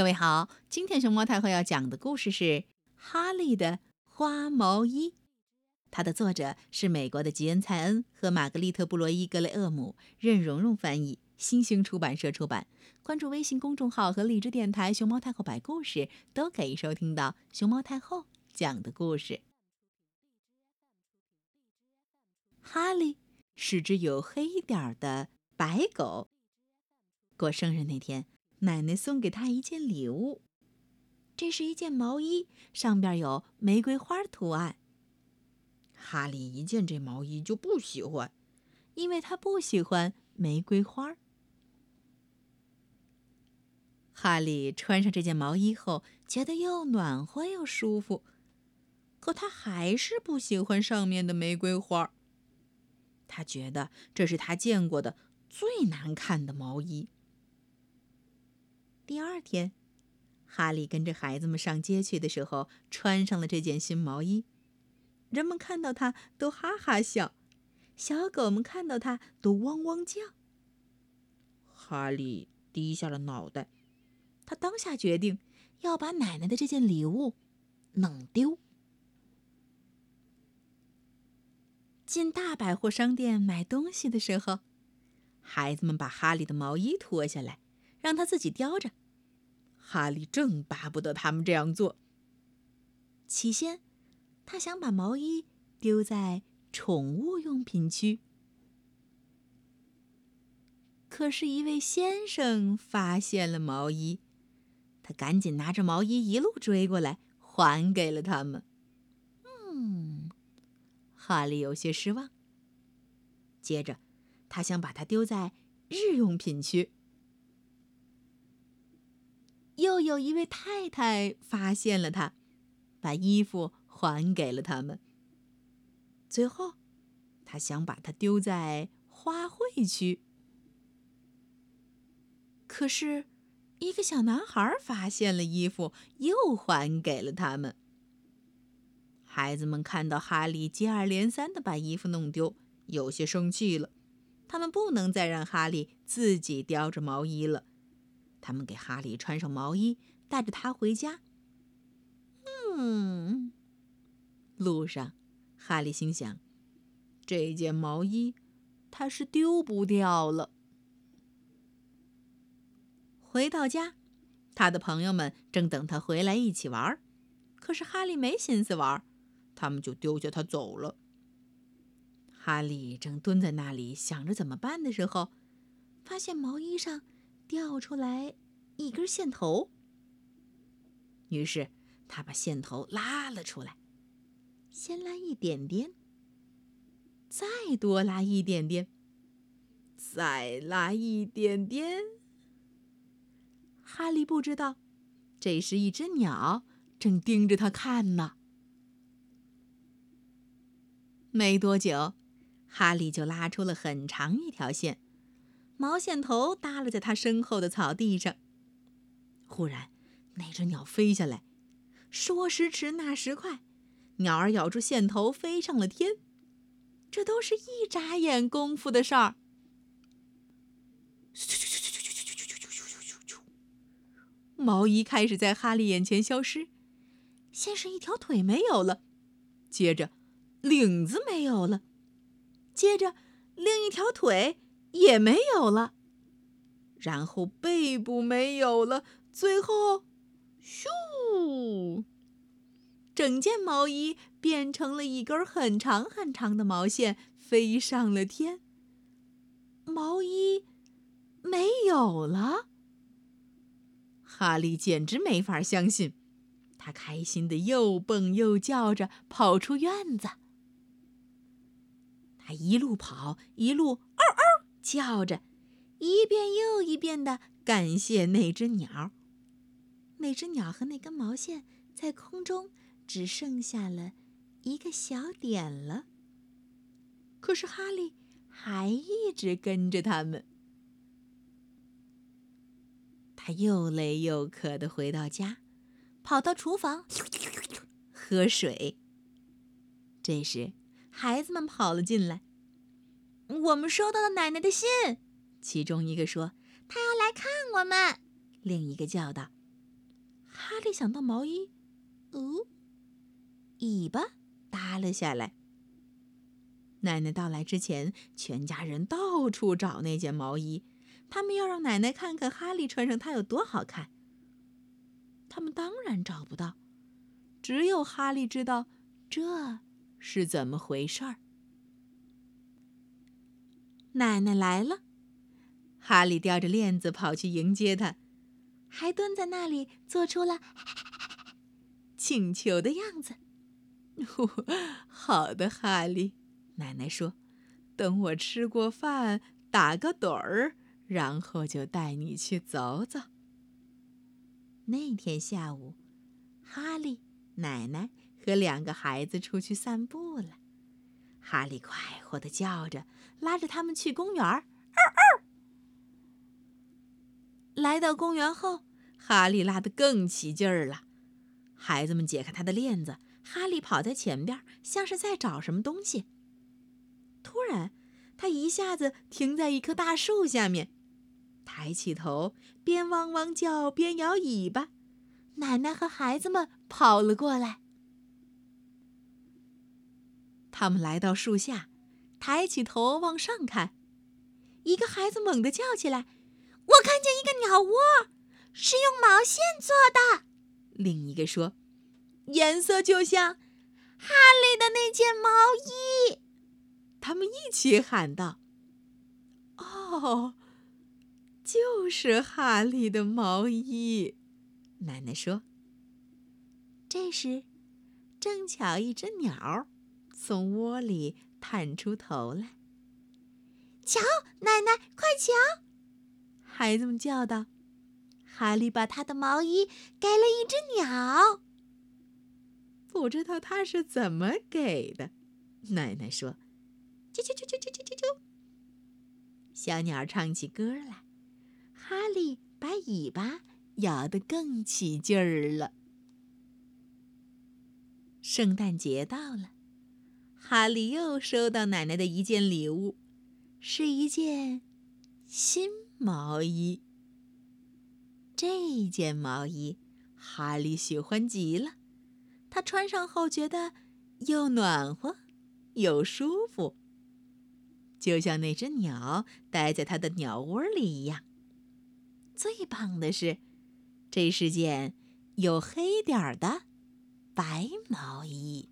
各位好，今天熊猫太后要讲的故事是《哈利的花毛衣》，它的作者是美国的吉恩·蔡恩和玛格丽特·布洛伊格雷厄姆，任蓉蓉翻译，新兴出版社出版。关注微信公众号和荔枝电台“熊猫太后摆故事”，都可以收听到熊猫太后讲的故事。哈利是只有黑一点的白狗。过生日那天。奶奶送给他一件礼物，这是一件毛衣，上边有玫瑰花图案。哈利一见这毛衣就不喜欢，因为他不喜欢玫瑰花。哈利穿上这件毛衣后，觉得又暖和又舒服，可他还是不喜欢上面的玫瑰花。他觉得这是他见过的最难看的毛衣。第二天，哈利跟着孩子们上街去的时候，穿上了这件新毛衣。人们看到他都哈哈笑，小狗们看到他都汪汪叫。哈利低下了脑袋，他当下决定要把奶奶的这件礼物弄丢。进大百货商店买东西的时候，孩子们把哈利的毛衣脱下来，让他自己叼着。哈利正巴不得他们这样做。起先，他想把毛衣丢在宠物用品区，可是，一位先生发现了毛衣，他赶紧拿着毛衣一路追过来，还给了他们。嗯，哈利有些失望。接着，他想把它丢在日用品区。又有一位太太发现了他，把衣服还给了他们。最后，他想把它丢在花卉区，可是，一个小男孩发现了衣服，又还给了他们。孩子们看到哈利接二连三的把衣服弄丢，有些生气了。他们不能再让哈利自己叼着毛衣了。他们给哈利穿上毛衣，带着他回家。嗯，路上，哈利心想：这件毛衣他是丢不掉了。回到家，他的朋友们正等他回来一起玩，可是哈利没心思玩，他们就丢下他走了。哈利正蹲在那里想着怎么办的时候，发现毛衣上。掉出来一根线头，于是他把线头拉了出来，先拉一点点，再多拉一点点，再拉一点点。哈利不知道，这时一只鸟正盯着他看呢。没多久，哈利就拉出了很长一条线。毛线头耷拉在他身后的草地上。忽然，那只鸟飞下来，说时迟，那时快，鸟儿咬住线头飞上了天。这都是一眨眼功夫的事儿。毛衣开始在哈利眼前消失，先是一条腿没有了，接着领子没有了，接着另一条腿。也没有了，然后背部没有了，最后，咻！整件毛衣变成了一根很长很长的毛线，飞上了天。毛衣没有了，哈利简直没法相信，他开心的又蹦又叫着跑出院子。他一路跑，一路嗷嗷。叫着，一遍又一遍的感谢那只鸟。那只鸟和那根毛线在空中只剩下了一个小点了。可是哈利还一直跟着他们。他又累又渴的回到家，跑到厨房喝水。这时，孩子们跑了进来。我们收到了奶奶的信，其中一个说：“她要来看我们。”另一个叫道：“哈利想到毛衣，哦，尾巴耷了下来。奶奶到来之前，全家人到处找那件毛衣，他们要让奶奶看看哈利穿上它有多好看。他们当然找不到，只有哈利知道这是怎么回事儿。奶奶来了，哈利叼着链子跑去迎接她，还蹲在那里做出了请求的样子。好的，哈利，奶奶说：“等我吃过饭，打个盹儿，然后就带你去走走。”那天下午，哈利、奶奶和两个孩子出去散步了。哈利快活的叫着，拉着他们去公园儿。来到公园后，哈利拉得更起劲儿了。孩子们解开他的链子，哈利跑在前边，像是在找什么东西。突然，他一下子停在一棵大树下面，抬起头，边汪汪叫边摇尾巴。奶奶和孩子们跑了过来。他们来到树下，抬起头往上看。一个孩子猛地叫起来：“我看见一个鸟窝，是用毛线做的。”另一个说：“颜色就像哈利的那件毛衣。”他们一起喊道：“哦，就是哈利的毛衣。”奶奶说：“这时，正巧一只鸟。”从窝里探出头来，瞧，奶奶，快瞧！孩子们叫道：“哈利把他的毛衣给了一只鸟。”不知道他是怎么给的。奶奶说：“啾啾啾啾啾啾啾啾。”小鸟唱起歌来，哈利把尾巴摇得更起劲儿了。圣诞节到了。哈利又收到奶奶的一件礼物，是一件新毛衣。这件毛衣哈利喜欢极了，他穿上后觉得又暖和又舒服，就像那只鸟待在他的鸟窝里一样。最棒的是，这是件有黑点儿的白毛衣。